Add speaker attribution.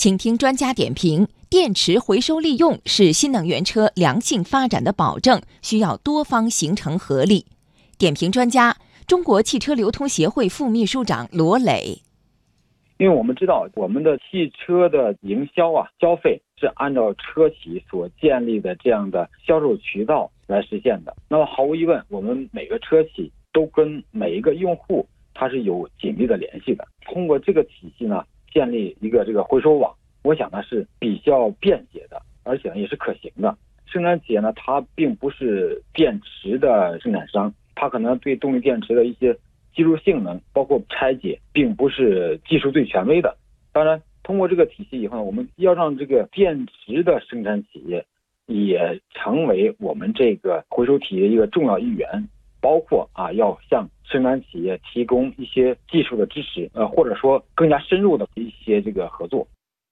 Speaker 1: 请听专家点评：电池回收利用是新能源车良性发展的保证，需要多方形成合力。点评专家：中国汽车流通协会副秘书长罗磊。
Speaker 2: 因为我们知道，我们的汽车的营销啊，消费是按照车企所建立的这样的销售渠道来实现的。那么毫无疑问，我们每个车企都跟每一个用户它是有紧密的联系的。通过这个体系呢，建立一个这个回收网，我想呢是比较便捷的，而且呢也是可行的。生产企业呢，它并不是电池的生产商，它可能对动力电池的一些。技术性能包括拆解，并不是技术最权威的。当然，通过这个体系以后，我们要让这个电池的生产企业也成为我们这个回收体的一个重要一员。包括要向生产企业提供一些技术的支持，呃，或者说更加深入的一些这个合作。